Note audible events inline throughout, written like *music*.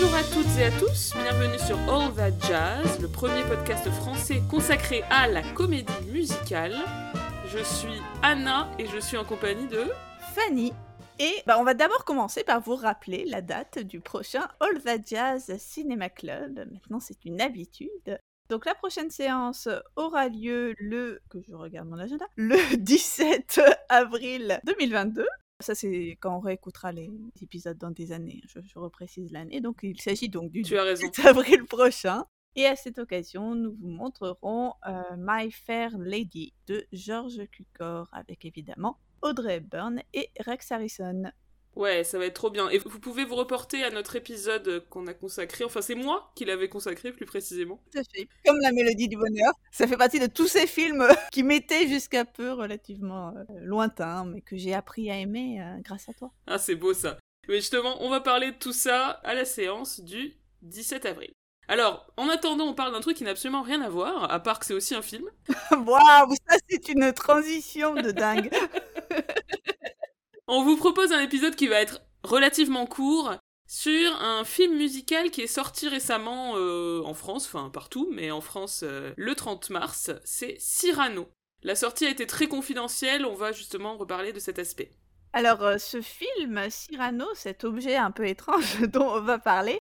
Bonjour à toutes et à tous, bienvenue sur All That Jazz, le premier podcast français consacré à la comédie musicale. Je suis Anna et je suis en compagnie de Fanny. Et bah, on va d'abord commencer par vous rappeler la date du prochain All That Jazz Cinéma Club. Maintenant, c'est une habitude. Donc la prochaine séance aura lieu le, que je regarde mon agenda, le *laughs* 17 avril 2022. Ça, c'est quand on réécoutera les épisodes dans des années. Je, je reprécise l'année. Donc, il s'agit donc du Tu as raison. 17 avril prochain. Et à cette occasion, nous vous montrerons euh, My Fair Lady de George Cukor avec évidemment Audrey Hepburn et Rex Harrison. Ouais, ça va être trop bien. Et vous pouvez vous reporter à notre épisode qu'on a consacré, enfin c'est moi qui l'avais consacré plus précisément. Tout à fait. Comme la mélodie du bonheur, ça fait partie de tous ces films *laughs* qui m'étaient jusqu'à peu relativement euh, lointains, mais que j'ai appris à aimer euh, grâce à toi. Ah, c'est beau ça. Mais justement, on va parler de tout ça à la séance du 17 avril. Alors, en attendant, on parle d'un truc qui n'a absolument rien à voir, à part que c'est aussi un film. *laughs* Waouh, ça c'est une transition de dingue. *laughs* On vous propose un épisode qui va être relativement court sur un film musical qui est sorti récemment euh, en France, enfin partout, mais en France euh, le 30 mars, c'est Cyrano. La sortie a été très confidentielle, on va justement reparler de cet aspect. Alors, euh, ce film, Cyrano, cet objet un peu étrange *laughs* dont on va parler,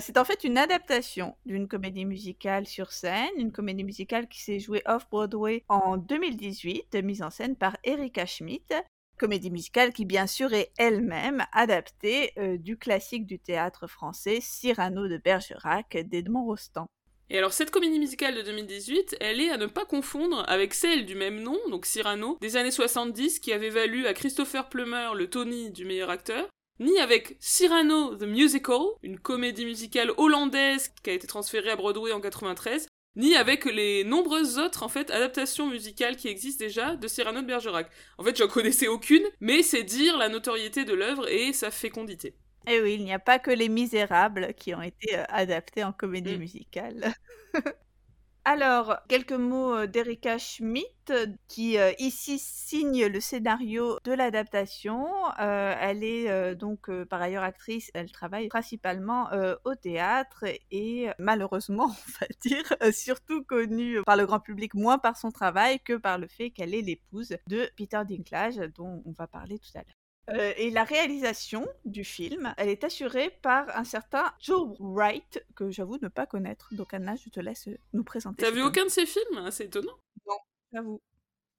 c'est en fait une adaptation d'une comédie musicale sur scène, une comédie musicale qui s'est jouée off-Broadway en 2018, mise en scène par Erika Schmidt. Comédie musicale qui, bien sûr, est elle-même adaptée euh, du classique du théâtre français Cyrano de Bergerac d'Edmond Rostand. Et alors cette comédie musicale de 2018, elle est à ne pas confondre avec celle du même nom, donc Cyrano, des années 70, qui avait valu à Christopher Plummer le Tony du meilleur acteur, ni avec Cyrano the Musical, une comédie musicale hollandaise qui a été transférée à Broadway en 93, ni avec les nombreuses autres en fait adaptations musicales qui existent déjà de Cyrano de Bergerac. En fait, j'en connaissais aucune, mais c'est dire la notoriété de l'œuvre et sa fécondité. Et Eh oui, il n'y a pas que Les Misérables qui ont été euh, adaptés en comédie Mm. musicale. *laughs* Alors, quelques mots euh, d'Erika Schmidt, qui euh, ici signe le scénario de l'adaptation. Euh, elle est donc par ailleurs actrice, elle travaille principalement au théâtre et malheureusement, *laughs* on va dire, surtout connue par le grand public moins par son travail que par le fait qu'elle est l'épouse de Peter Dinklage, dont on va parler tout à l'heure. Euh, et la réalisation du film, elle est assurée par un certain Joe Wright, que j'avoue ne pas connaître. Donc Anna, je te laisse euh, nous présenter. T'as vu aucun de ces films? C'est étonnant. J'avoue.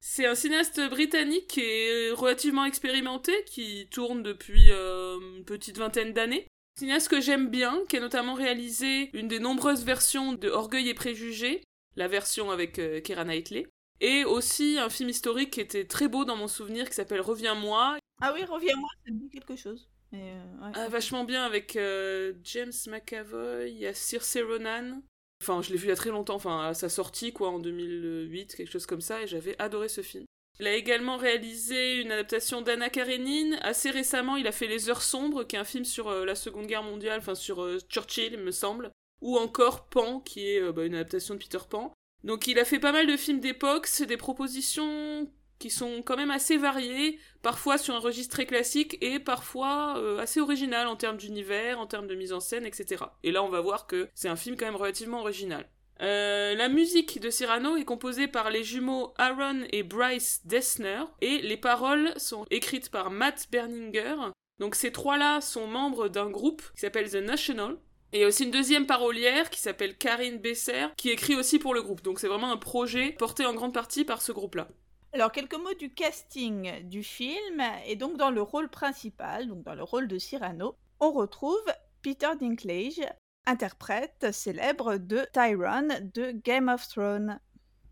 C'est un cinéaste britannique qui est relativement expérimenté, qui tourne depuis euh, une petite vingtaine d'années. Cinéaste que j'aime bien, qui a notamment réalisé une des nombreuses versions de Orgueil et Préjugés, la version avec euh, Keira Knightley, et aussi un film historique qui était très beau dans mon souvenir qui s'appelle Reviens-moi, Ah oui, reviens-moi, ça me dit quelque chose. Mais, euh, ouais. Ah, vachement bien avec euh, James McAvoy, il y a Saoirse Ronan. Enfin, je l'ai vu il y a très longtemps, enfin à sa sortie quoi en 2008, quelque chose comme ça, et j'avais adoré ce film. Il a également réalisé une adaptation d'Anna Karenine. Assez récemment, il a fait Les Heures Sombres, qui est un film sur euh, la Seconde Guerre mondiale, enfin sur Churchill, il me semble. Ou encore Pan, qui est bah, une adaptation de Peter Pan. Donc il a fait pas mal de films d'époque, c'est des propositions qui sont quand même assez variées, parfois sur un registre très classique et parfois euh, assez original en termes d'univers, en termes de mise en scène, etc. Et là on va voir que c'est un film quand même relativement original. Euh, la musique de Cyrano est composée par les jumeaux Aaron et Bryce Dessner et les paroles sont écrites par Matt Berninger. Donc ces trois-là sont membres d'un groupe qui s'appelle The National. Et il y a aussi une deuxième parolière qui s'appelle Karine Besser qui écrit aussi pour le groupe. Donc c'est vraiment un projet porté en grande partie par ce groupe-là. Alors, quelques mots du casting du film. Et donc, dans le rôle principal, donc dans le rôle de Cyrano, on retrouve Peter Dinklage, interprète célèbre de Tyrone de Game of Thrones.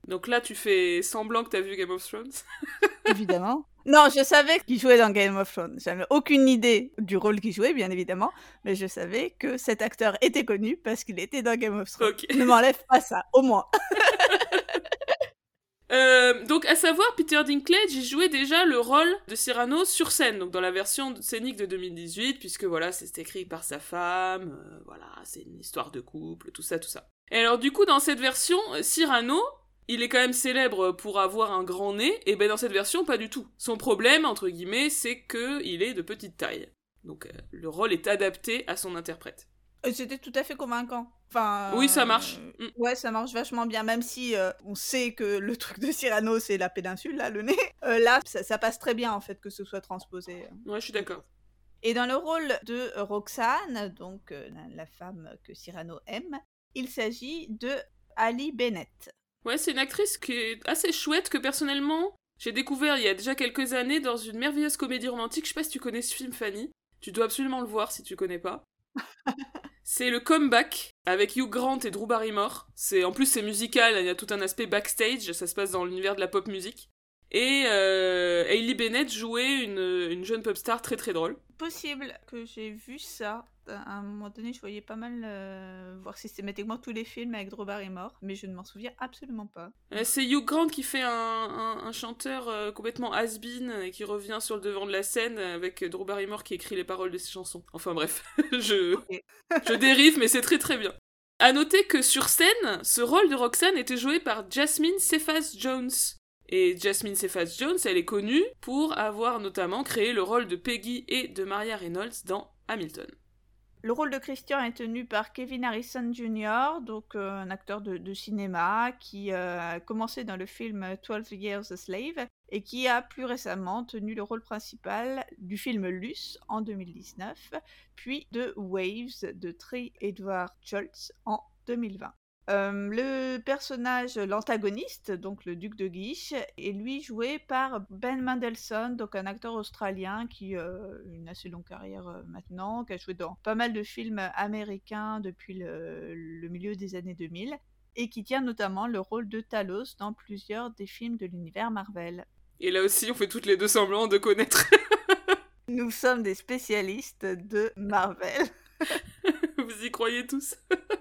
Donc là tu fais semblant que t'as vu Game of Thrones? *laughs* évidemment. Non, je savais qu'il jouait dans Game of Thrones. J'avais aucune idée du rôle qu'il jouait, bien évidemment, mais je savais que cet acteur était connu parce qu'il était dans Game of Thrones. Ne m'enlève pas ça, au moins. *laughs* Euh, donc, à savoir, Peter Dinklage, il jouait déjà le rôle de Cyrano sur scène, donc dans la version scénique de 2018, puisque voilà, c'est écrit par sa femme, euh, voilà, c'est une histoire de couple, tout ça, tout ça. Et alors, du coup, dans cette version, euh, Cyrano, il est quand même célèbre pour avoir un grand nez, et ben dans cette version, pas du tout. Son problème, entre guillemets, c'est que il est de petite taille. Donc, le rôle est adapté à son interprète. C'était tout à fait convaincant. Enfin, oui, ça marche. Euh, mm. Ouais, ça marche vachement bien, même si euh, on sait que le truc de Cyrano, c'est la péninsule, là, le nez. *laughs* Euh, là, ça, passe très bien, en fait, que ce soit transposé. Ouais, je suis d'accord. Et dans le rôle de Roxane, donc la femme que Cyrano aime, il s'agit de Ali Bennett. Ouais, c'est une actrice qui est assez chouette, que personnellement, j'ai découvert il y a déjà quelques années dans une merveilleuse comédie romantique. Je sais pas si tu connais ce film, Fanny. Tu dois absolument le voir si tu connais pas. *laughs* c'est le comeback avec Hugh Grant et Drew Barrymore. C'est en plus c'est musical, il y a tout un aspect backstage, ça se passe dans l'univers de la pop musique. Et euh, Bennett jouait une, une jeune pop star très très drôle. Possible que j'ai vu ça à un moment donné, je voyais pas mal euh, voir systématiquement tous les films avec Drew Barrymore, mais je ne m'en souviens absolument pas. Euh, c'est Hugh Grant qui fait un, chanteur euh, complètement has-been et qui revient sur le devant de la scène avec Drew Barrymore qui écrit les paroles de ses chansons. Enfin bref, *laughs* je, *laughs* je dérive, mais c'est très très bien. À noter que sur scène, ce rôle de Roxanne était joué par Jasmine Cephas Jones. Et Jasmine Cephas Jones, elle est connue pour avoir notamment créé le rôle de Peggy et de Maria Reynolds dans Hamilton. Le rôle de Christian est tenu par Kevin Harrison Jr., donc euh, un acteur de, cinéma qui euh, a commencé dans le film 12 Years a Slave et qui a plus récemment tenu le rôle principal du film Luce en 2019, puis de Waves de Trey Edward Schultz en 2020. Euh, le personnage, l'antagoniste, donc le duc de Guiche, est lui joué par Ben Mendelssohn, donc un acteur australien qui a euh, une assez longue carrière euh, maintenant, qui a joué dans pas mal de films américains depuis le, milieu des années 2000 et qui tient notamment le rôle de Talos dans plusieurs des films de l'univers Marvel. Et là aussi, on fait toutes les deux semblant de connaître. *laughs* Nous sommes des spécialistes de Marvel. *laughs* Vous y croyez tous? *laughs*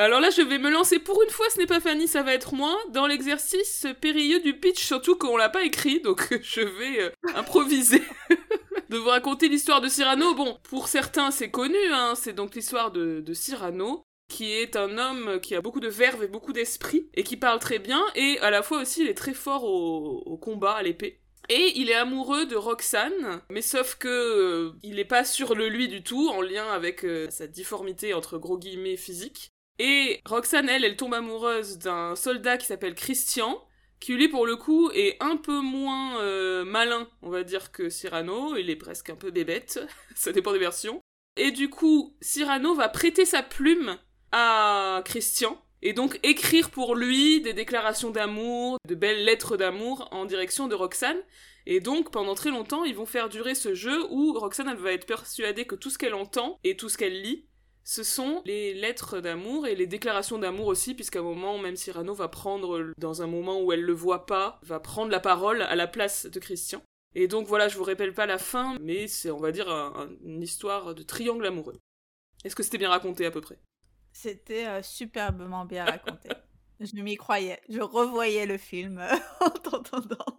alors là, je vais me lancer pour une fois, ce n'est pas Fanny, ça va être moi, dans l'exercice périlleux du pitch, surtout qu'on l'a pas écrit, donc je vais euh, improviser. *laughs* de vous raconter l'histoire de Cyrano. Bon, pour certains, c'est connu, hein, c'est donc l'histoire de, Cyrano, qui est un homme qui a beaucoup de verve et beaucoup d'esprit, et qui parle très bien, et à la fois aussi, il est très fort au, combat, à l'épée. Et il est amoureux de Roxane, mais sauf que euh, il n'est pas sur le lui du tout, en lien avec euh, sa difformité entre gros guillemets physique. Et Roxane, elle, elle tombe amoureuse d'un soldat qui s'appelle Christian, qui lui, pour le coup, est un peu moins euh, malin, on va dire, que Cyrano. Il est presque un peu bébête, *laughs* ça dépend des versions. Et du coup, Cyrano va prêter sa plume à Christian, et donc écrire pour lui des déclarations d'amour, de belles lettres d'amour en direction de Roxane. Et donc, pendant très longtemps, ils vont faire durer ce jeu où Roxane, elle va être persuadée que tout ce qu'elle entend et tout ce qu'elle lit, ce sont les lettres d'amour et les déclarations d'amour aussi, puisqu'à un moment, même Cyrano va prendre, dans un moment où elle le voit pas, va prendre la parole à la place de Christian. Et donc voilà, je vous rappelle pas la fin, mais c'est, on va dire, une histoire de triangle amoureux. Est-ce que c'était bien raconté à peu près? C'était euh, superbement bien raconté. *laughs* je m'y croyais. Je revoyais le film *laughs* en t'entendant.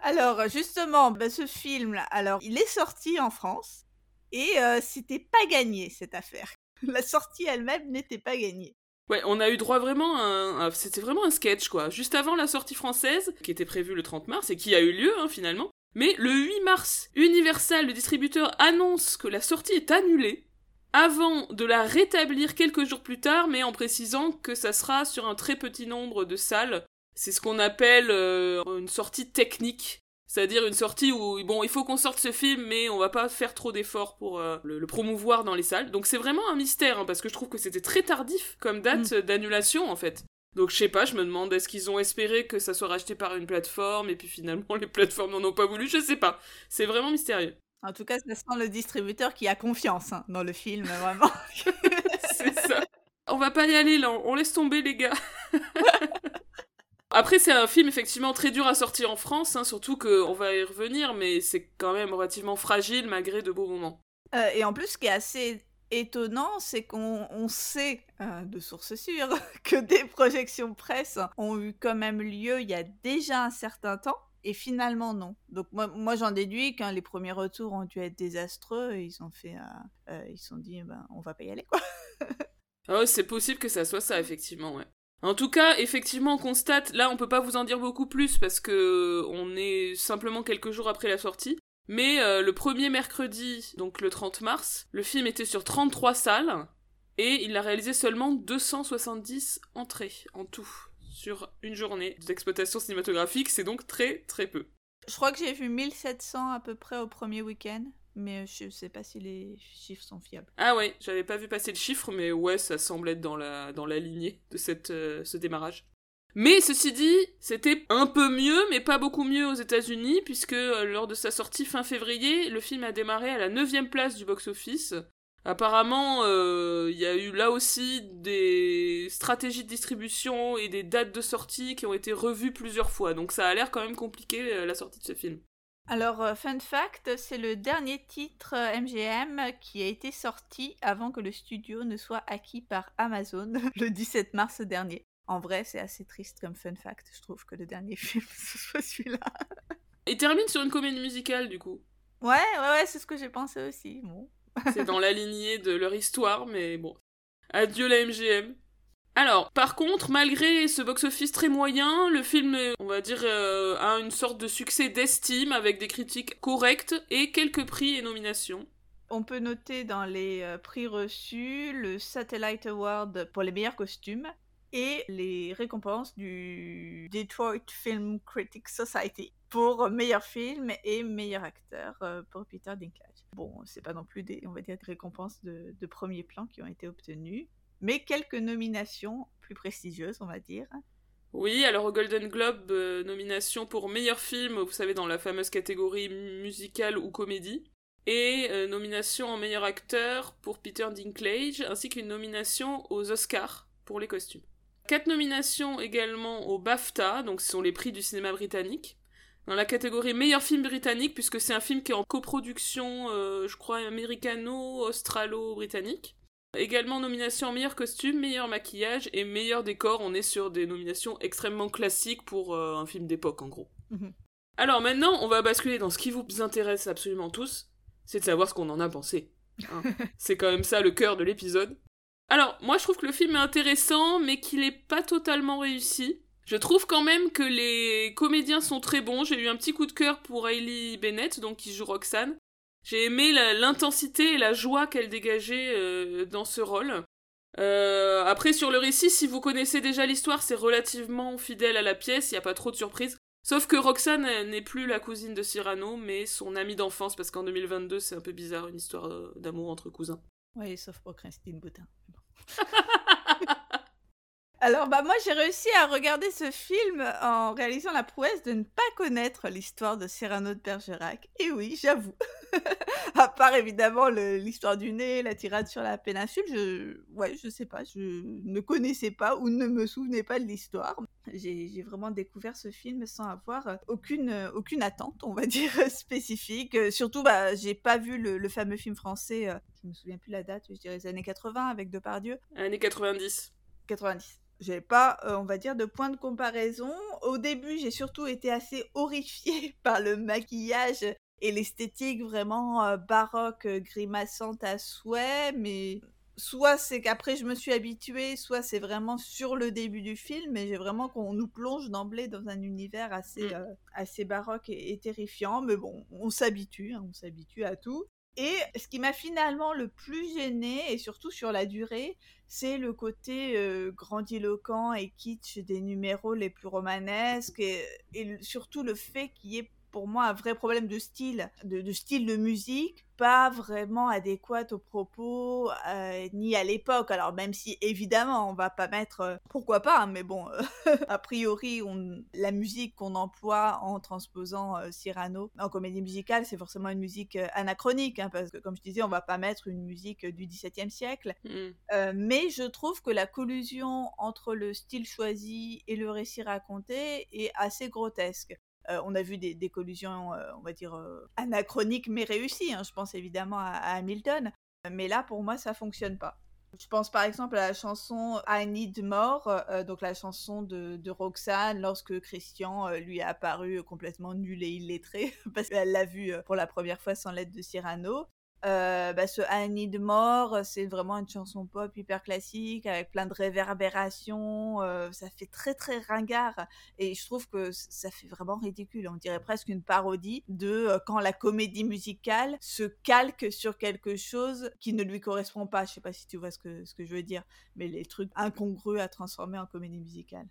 Alors justement, bah, ce film, alors il est sorti en France et euh, c'était pas gagné cette affaire. *laughs* la sortie elle-même n'était pas gagnée. Ouais, on a eu droit vraiment à un... C'était vraiment un sketch, quoi. Juste avant la sortie française, qui était prévue le 30 mars, et qui a eu lieu, hein, finalement. Mais le 8 mars, Universal, le distributeur, annonce que la sortie est annulée, avant de la rétablir quelques jours plus tard, mais en précisant que ça sera sur un très petit nombre de salles. C'est ce qu'on appelle euh, une sortie technique. C'est-à-dire une sortie où, bon, il faut qu'on sorte ce film, mais on va pas faire trop d'efforts pour euh, le, promouvoir dans les salles. Donc c'est vraiment un mystère, hein, parce que je trouve que c'était très tardif comme date mm. d'annulation, en fait. Donc je sais pas, je me demande, est-ce qu'ils ont espéré que ça soit racheté par une plateforme, et puis finalement *laughs* les plateformes n'en ont pas voulu, je sais pas. C'est vraiment mystérieux. En tout cas, ça sent le distributeur qui a confiance hein, dans le film, vraiment. *laughs* c'est ça. On va pas y aller là, on laisse tomber les gars. *laughs* Après, c'est un film effectivement très dur à sortir en France, hein, surtout qu'on va y revenir, mais c'est quand même relativement fragile malgré de beaux moments. Euh, et en plus, ce qui est assez étonnant, c'est qu'on sait euh, de sources sûres *laughs* que des projections presse ont eu quand même lieu il y a déjà un certain temps. Et finalement, non. Donc, moi, moi j'en déduis que les premiers retours ont dû être désastreux. Et ils ont fait. Euh, ils se sont dit, ben, on va pas y aller, quoi. *laughs* oh, c'est possible que ça soit ça, effectivement, ouais. En tout cas, effectivement, on constate, là on peut pas vous en dire beaucoup plus parce que on est simplement quelques jours après la sortie, Mais euh, le premier mercredi, donc le 30 mars, le film était sur 33 salles et il a réalisé seulement 270 entrées en tout sur une journée d'exploitation cinématographique, c'est donc très très peu. Je crois que j'ai vu 1700 à peu près au premier week-end, mais je sais pas si les chiffres sont fiables. Ah ouais, j'avais pas vu passer le chiffre, mais ouais, ça semble être dans la, lignée de euh, ce démarrage. Mais ceci dit, c'était un peu mieux, mais pas beaucoup mieux aux États-Unis, puisque euh, lors de sa sortie fin février, le film a démarré à la 9 place du box-office. Apparemment, euh, il y a eu là aussi des stratégies de distribution et des dates de sortie qui ont été revues plusieurs fois, donc ça a l'air quand même compliqué euh, la sortie de ce film. Alors, fun fact, c'est le dernier titre MGM qui a été sorti avant que le studio ne soit acquis par Amazon *laughs* le 17 mars dernier. En vrai, c'est assez triste comme fun fact. Je trouve que le dernier *laughs* film, ce soit celui-là. Il termine sur une comédie musicale, du coup. Ouais, ouais, ouais, c'est ce que j'ai pensé aussi. Bon. c'est dans la lignée de leur histoire, mais bon. Adieu la MGM. Alors, par contre, malgré ce box-office très moyen, le film, on va dire, euh, a une sorte de succès d'estime avec des critiques correctes et quelques prix et nominations. On peut noter dans les euh, prix reçus le Satellite Award pour les meilleurs costumes, et les récompenses du Detroit Film Critics Society pour meilleur film et meilleur acteur euh, pour Peter Dinklage. Bon, c'est pas non plus des, on va dire, des récompenses de, premier plan qui ont été obtenues, mais quelques nominations plus prestigieuses, on va dire. Oui, alors au Golden Globe, euh, nomination pour meilleur film, vous savez, dans la fameuse catégorie musicale ou comédie, et euh, nomination en meilleur acteur pour Peter Dinklage, ainsi qu'une nomination aux Oscars pour les costumes. Quatre nominations également au BAFTA, donc ce sont les prix du cinéma britannique. Dans la catégorie meilleur film britannique, puisque c'est un film qui est en coproduction, euh, je crois, américano-australo-britannique. Également nomination en meilleur costume, meilleur maquillage et meilleur décor. On est sur des nominations extrêmement classiques pour euh, un film d'époque, en gros. Mhm. Alors maintenant, on va basculer dans ce qui vous intéresse absolument tous, c'est de savoir ce qu'on en a pensé. Hein. *laughs* c'est quand même ça le cœur de l'épisode. Alors, moi je trouve que le film est intéressant, mais qu'il est pas totalement réussi. Je trouve quand même que les comédiens sont très bons. J'ai eu un petit coup de cœur pour Hailey Bennett, donc qui joue Roxane. J'ai aimé l'intensité et la joie qu'elle dégageait euh, dans ce rôle. Euh, après, sur le récit, si vous connaissez déjà l'histoire, c'est relativement fidèle à la pièce, il n'y a pas trop de surprises. Sauf que Roxane n'est plus la cousine de Cyrano, mais son amie d'enfance, parce qu'en 2022, c'est un peu bizarre une histoire euh, d'amour entre cousins. Oui, sauf pour Christine Boutin. *laughs* Alors, bah, moi, j'ai réussi à regarder ce film en réalisant la prouesse de ne pas connaître l'histoire de Cyrano de Bergerac. Et oui, j'avoue. *laughs* à part évidemment l'histoire du nez, la tirade sur la péninsule, je, ouais, je sais pas, je ne connaissais pas ou ne me souvenais pas de l'histoire. J'ai vraiment découvert ce film sans avoir aucune, aucune attente, on va *laughs* dire, spécifique. Surtout, bah, j'ai pas vu le, fameux film français, euh, je me souviens plus la date, je dirais les années 80 avec Depardieu. Années 90. 90 j'avais pas, euh, on va dire, de point de comparaison. Au début, j'ai surtout été assez horrifiée *laughs* par le maquillage et l'esthétique vraiment euh, baroque, euh, grimaçante à souhait, mais soit c'est qu'après je me suis habituée, soit c'est vraiment sur le début du film, mais j'ai vraiment qu'on nous plonge d'emblée dans un univers assez, mm. assez baroque et, terrifiant, mais bon, on s'habitue, hein, on s'habitue à tout. Et ce qui m'a finalement le plus gêné, et surtout sur la durée, c'est le côté grandiloquent et kitsch des numéros les plus romanesques, et, surtout le fait qu'il y ait pour moi un vrai problème de style, de style de musique, pas vraiment adéquate aux propos euh, ni à l'époque. Alors même si évidemment on va pas mettre, euh, pourquoi pas, hein, mais bon, euh, *laughs* a priori on, la musique qu'on emploie en transposant Cyrano en comédie musicale, c'est forcément une musique anachronique, hein, parce que comme je disais, on va pas mettre une musique du XVIIe siècle. Mmh. mais je trouve que la collusion entre le style choisi et le récit raconté est assez grotesque. Euh, on a vu des, collusions, euh, on va dire, euh, anachroniques mais réussies. Hein. Je pense évidemment à, Hamilton. Mais là, pour moi, ça fonctionne pas. Je pense par exemple à la chanson I Need More, donc la chanson de, Roxane lorsque Christian lui a apparu complètement nul et illettré *laughs* parce qu'elle l'a vu pour la première fois sans l'aide de Cyrano. Euh, bah, ce I Need More, c'est vraiment une chanson pop hyper classique avec plein de réverbérations. Euh, ça fait très très ringard et je trouve que ça fait vraiment ridicule. On dirait presque une parodie de euh, quand la comédie musicale se calque sur quelque chose qui ne lui correspond pas. Je sais pas si tu vois ce que, ce que je veux dire, mais les trucs incongrus à transformer en comédie musicale.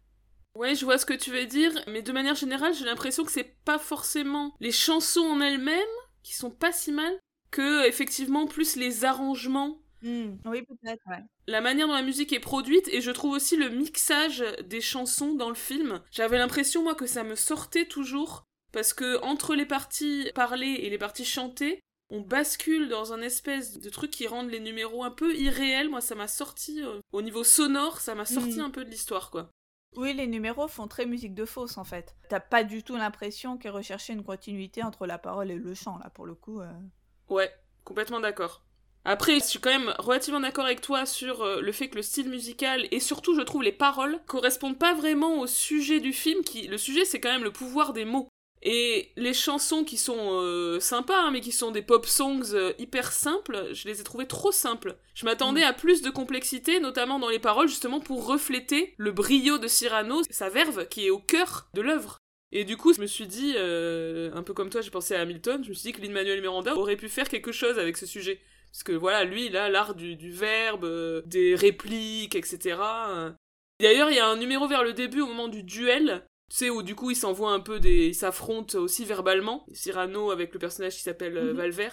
Ouais, je vois ce que tu veux dire, mais de manière générale, j'ai l'impression que c'est pas forcément les chansons en elles-mêmes qui sont pas si mal, que effectivement plus les arrangements. Hmm, oui, peut-être, ouais. La manière dont la musique est produite et je trouve aussi le mixage des chansons dans le film. J'avais l'impression moi que ça me sortait toujours parce que entre les parties parlées et les parties chantées, on bascule dans un espèce de truc qui rend les numéros un peu irréels. Moi, ça m'a sorti euh, au niveau sonore, ça m'a sorti hmm. un peu de l'histoire, quoi. Oui, les numéros font très musique de fausse en fait. T'as pas du tout l'impression qu'est recherché une continuité entre la parole et le chant là pour le coup. Euh. Ouais, complètement d'accord. Après, je suis quand même relativement d'accord avec toi sur euh, le fait que le style musical et surtout, je trouve, les paroles correspondent pas vraiment au sujet du film. Qui, le sujet, c'est quand même le pouvoir des mots. Et les chansons qui sont euh, sympas, hein, mais qui sont des pop songs euh, hyper simples, je les ai trouvées trop simples. Je m'attendais mm. à plus de complexité, notamment dans les paroles, justement pour refléter le brio de Cyrano, sa verve qui est au cœur de l'œuvre. Et du coup, je me suis dit, euh, un peu comme toi, j'ai pensé à Hamilton, je me suis dit que Lin-Manuel Miranda aurait pu faire quelque chose avec ce sujet. Parce que voilà, lui, il a l'art du, verbe, euh, des répliques, etc. D'ailleurs, il y a un numéro vers le début, au moment du duel, tu sais, où du coup, ils s'envoient un peu des... Ils s'affrontent aussi verbalement. Cyrano avec le personnage qui s'appelle euh, mhm. Valver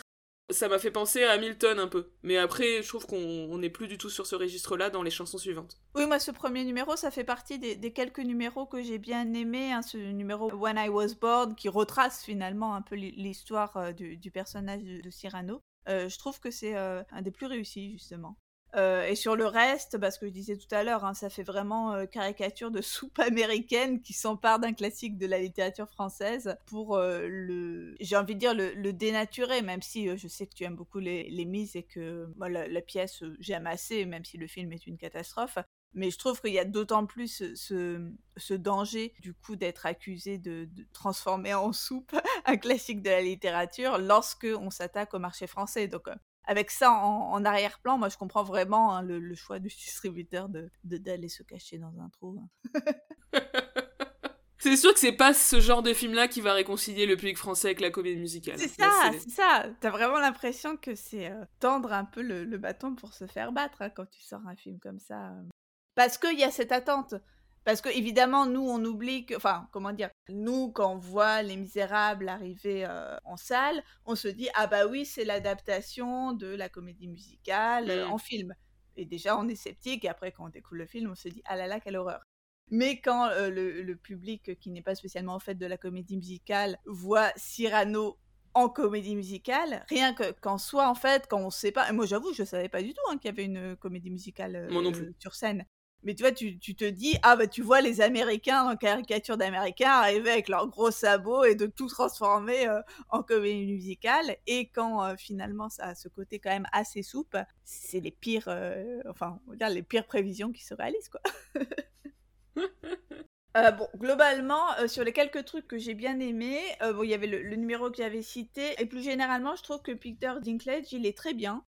ça m'a fait penser à Hamilton un peu. Mais après, je trouve qu'on n'est plus du tout sur ce registre-là dans les chansons suivantes. Oui, moi, ce premier numéro, ça fait partie des, quelques numéros que j'ai bien aimé. Hein, ce numéro When I Was Born, qui retrace finalement un peu l'histoire euh, du, personnage de, Cyrano. Euh, je trouve que c'est euh, un des plus réussis, justement. Euh, et sur le reste, parce que je disais tout à l'heure, hein, ça fait vraiment euh, caricature de *laughs* soupe américaine qui s'empare d'un classique de la littérature française pour euh, le, j'ai envie de dire le, dénaturer, même si je sais que tu aimes beaucoup les, les mises et que moi, la, pièce j'aime assez, même si le film est une catastrophe. Mais je trouve qu'il y a d'autant plus ce, danger du coup d'être accusé de, de, transformer en soupe *laughs* un classique de la littérature lorsque on s'attaque au marché français. Donc avec ça en, arrière-plan, moi je comprends vraiment hein, le, choix du distributeur de d'aller se cacher dans un trou. Hein. c'est sûr que c'est pas ce genre de film-là qui va réconcilier le public français avec la comédie musicale. C'est ça, c'est ça. T'as vraiment l'impression que c'est euh, tendre un peu le, bâton pour se faire battre hein, quand tu sors un film comme ça. Euh. Parce qu'il y a cette attente. Parce que évidemment, nous, on oublie que, enfin, comment dire, nous, quand on voit Les Misérables arriver euh, en salle, on se dit ah bah oui, c'est l'adaptation de la comédie musicale euh, en film. Et déjà, on est sceptique. Et après, quand on découvre le film, on se dit ah là là, quelle horreur. Mais quand euh, le, public qui n'est pas spécialement en fait de la comédie musicale voit Cyrano en comédie musicale, rien que qu'en soi en fait, quand on sait pas, et moi j'avoue, je savais pas du tout hein, qu'il y avait une comédie musicale sur scène. Mais tu vois, tu, te dis, ah bah tu vois les Américains en caricature d'Américains arriver avec leurs gros sabots et de tout transformer euh, en comédie musicale. Et quand euh, finalement ça a ce côté quand même assez souple, c'est les pires, euh, enfin, on va dire les pires prévisions qui se réalisent, quoi. *laughs* bon, globalement, sur les quelques trucs que j'ai bien aimés, bon, il y avait le, le numéro que j'avais cité, et plus généralement, je trouve que Peter Dinklage, il est très bien.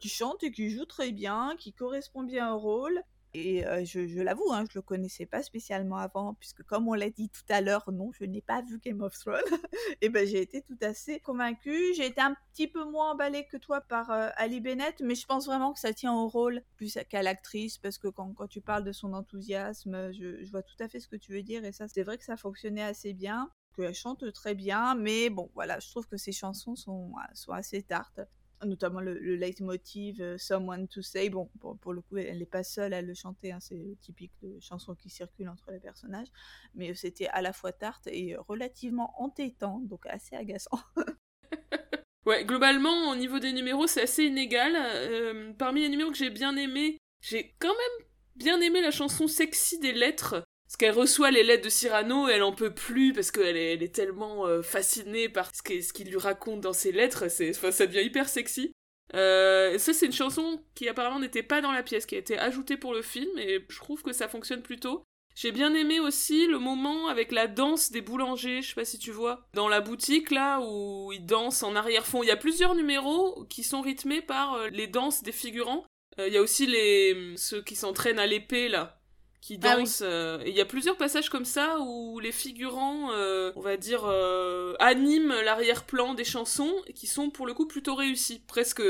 qui chante et qui joue très bien, qui correspond bien au rôle. Et je, l'avoue, hein, je le connaissais pas spécialement avant, puisque comme on l'a dit tout à l'heure, non, je n'ai pas vu Game of Thrones. *laughs* et ben j'ai été tout assez convaincue. J'ai été un petit peu moins emballée que toi par Ali Bennett, mais je pense vraiment que ça tient au rôle plus qu'à l'actrice, parce que quand, quand, tu parles de son enthousiasme, je, je vois tout à fait ce que tu veux dire, et ça, c'est vrai que ça fonctionnait assez bien qu'elle chante très bien, mais bon, voilà, je trouve que ses chansons sont, sont assez tartes notamment le, le leitmotiv euh, Someone to Say. Bon, pour, le coup, elle n'est pas seule à le chanter, hein, c'est typique de chansons qui circulent entre les personnages, mais c'était à la fois tarte et relativement entêtant, donc assez agaçant. *laughs* ouais, globalement, au niveau des numéros, c'est assez inégal. Euh, parmi les numéros que j'ai bien aimés, j'ai quand même bien aimé la chanson Sexy des lettres parce qu'elle reçoit les lettres de Cyrano, elle en peut plus parce qu'elle est, elle est tellement euh, fascinée par ce qu'il lui raconte dans ses lettres, c'est, ça devient hyper sexy. Euh, ça, c'est une chanson qui apparemment n'était pas dans la pièce, qui a été ajoutée pour le film, et je trouve que ça fonctionne plutôt. J'ai bien aimé aussi le moment avec la danse des boulangers, je sais pas si tu vois, dans la boutique là où ils dansent en arrière-fond. Il y a plusieurs numéros qui sont rythmés par euh, les danses des figurants. Il y a aussi les ceux qui s'entraînent à l'épée là, qui Ah oui. dansent. euh, et il y a plusieurs passages comme ça où les figurants, euh, on va dire, euh, animent l'arrière-plan des chansons qui sont pour le coup plutôt réussis. Presque,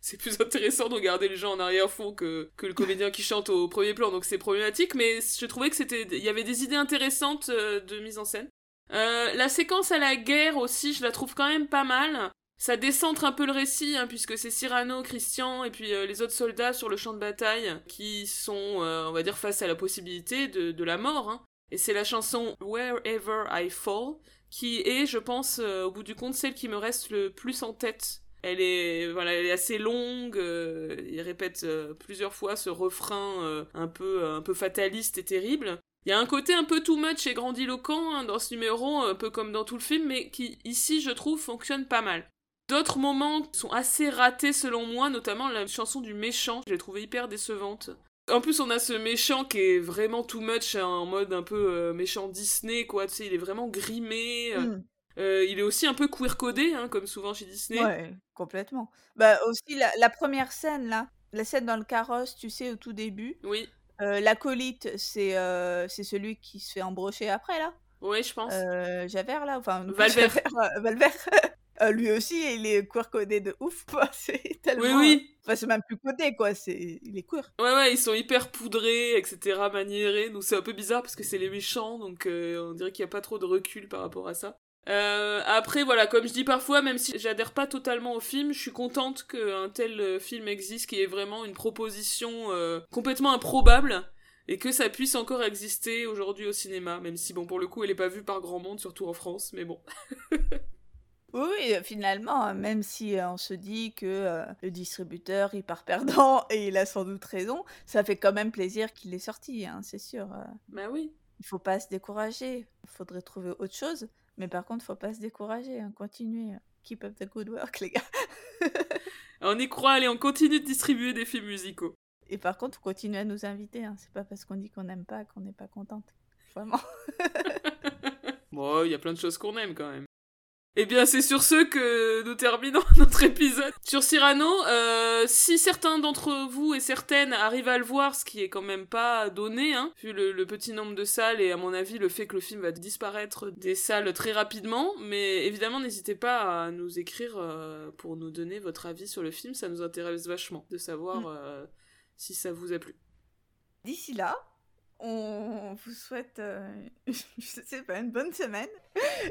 c'est plus *laughs* intéressant de regarder les gens en arrière-fond que, que le comédien qui chante au premier plan, donc c'est problématique. Mais je trouvais que c'était, il y avait des idées intéressantes de mise en scène. La séquence à la guerre aussi, je la trouve quand même pas mal. Ça décentre un peu le récit, hein, puisque c'est Cyrano, Christian et puis euh, les autres soldats sur le champ de bataille qui sont, euh, on va dire, face à la possibilité de, la mort. hein. Et c'est la chanson Wherever I Fall qui est, je pense, euh, au bout du compte, celle qui me reste le plus en tête. Elle est, voilà, elle est assez longue. il répète plusieurs fois ce refrain un peu, un peu fataliste et terrible. Il y a un côté un peu too much et grandiloquent hein, dans ce numéro, un peu comme dans tout le film, mais qui, ici, je trouve, fonctionne pas mal. D'autres moments sont assez ratés selon moi, notamment la chanson du méchant, je l'ai trouvée hyper décevante. En plus, on a ce méchant qui est vraiment too much, hein, en mode un peu euh, méchant Disney, quoi, tu sais, il est vraiment grimé. euh, Hmm. euh, il est aussi un peu queer codé, hein, comme souvent chez Disney. Ouais, complètement. Bah aussi la, la première scène là, la scène dans le carrosse, tu sais, au tout début. Oui, Euh, L'acolyte, c'est euh, c'est celui qui se fait embrocher après là. oui, je pense. Javert là, enfin *laughs* Valvert. Javert, Valvert. *laughs* Euh, lui aussi, il est queer codé de ouf, quoi. *laughs* C'est tellement. Oui, oui. Enfin, c'est même plus codé, quoi. C'est, il est queer. Ouais, ouais, ils sont hyper poudrés, etc., maniérés, donc c'est un peu bizarre parce que c'est les méchants, donc euh, on dirait qu'il n'y a pas trop de recul par rapport à ça. Euh, après, voilà, comme je dis parfois, même si j'adhère pas totalement au film, je suis contente qu'un tel film existe, qui est vraiment une proposition complètement improbable, et que ça puisse encore exister aujourd'hui au cinéma, même si, bon, pour le coup, elle est pas vue par grand monde, surtout en France, mais bon. *laughs* Oui, euh, finalement, euh, même si euh, on se dit que euh, le distributeur il part perdant *laughs* et il a sans doute raison, ça fait quand même plaisir qu'il est sorti, hein, c'est sûr. Bah oui. Il faut pas se décourager. Il faudrait trouver autre chose. Mais par contre, faut pas se décourager. hein. Continuez. Keep up the good work, les gars. *laughs* On y croit, allez, on continue de distribuer des films musicaux. Et par contre, continuez à nous inviter. hein. C'est pas parce qu'on dit qu'on n'aime pas qu'on n'est pas contente. Vraiment. *laughs* Bon, il y a plein de choses qu'on aime quand même. Eh bien, c'est sur ce que nous terminons *laughs* notre épisode sur Cyrano. Euh, si certains d'entre vous et certaines arrivent à le voir, ce qui est quand même pas donné, hein, vu le, le petit nombre de salles et à mon avis le fait que le film va disparaître des salles très rapidement, mais évidemment n'hésitez pas à nous écrire euh, pour nous donner votre avis sur le film, ça nous intéresse vachement de savoir Mm. euh, si ça vous a plu. D'ici là, on vous souhaite, euh, *laughs* je sais pas, une bonne semaine.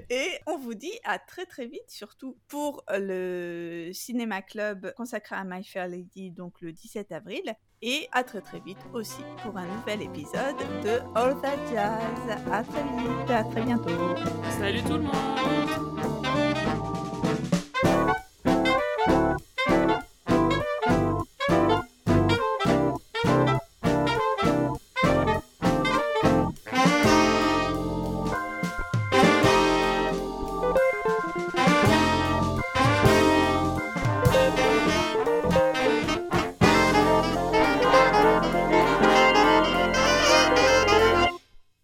Et on vous dit à très très vite, surtout pour le Cinéma Club consacré à My Fair Lady, donc le 17 avril. Et à très très vite aussi pour un nouvel épisode de All That Jazz. À très vite, à très bientôt. Salut tout le monde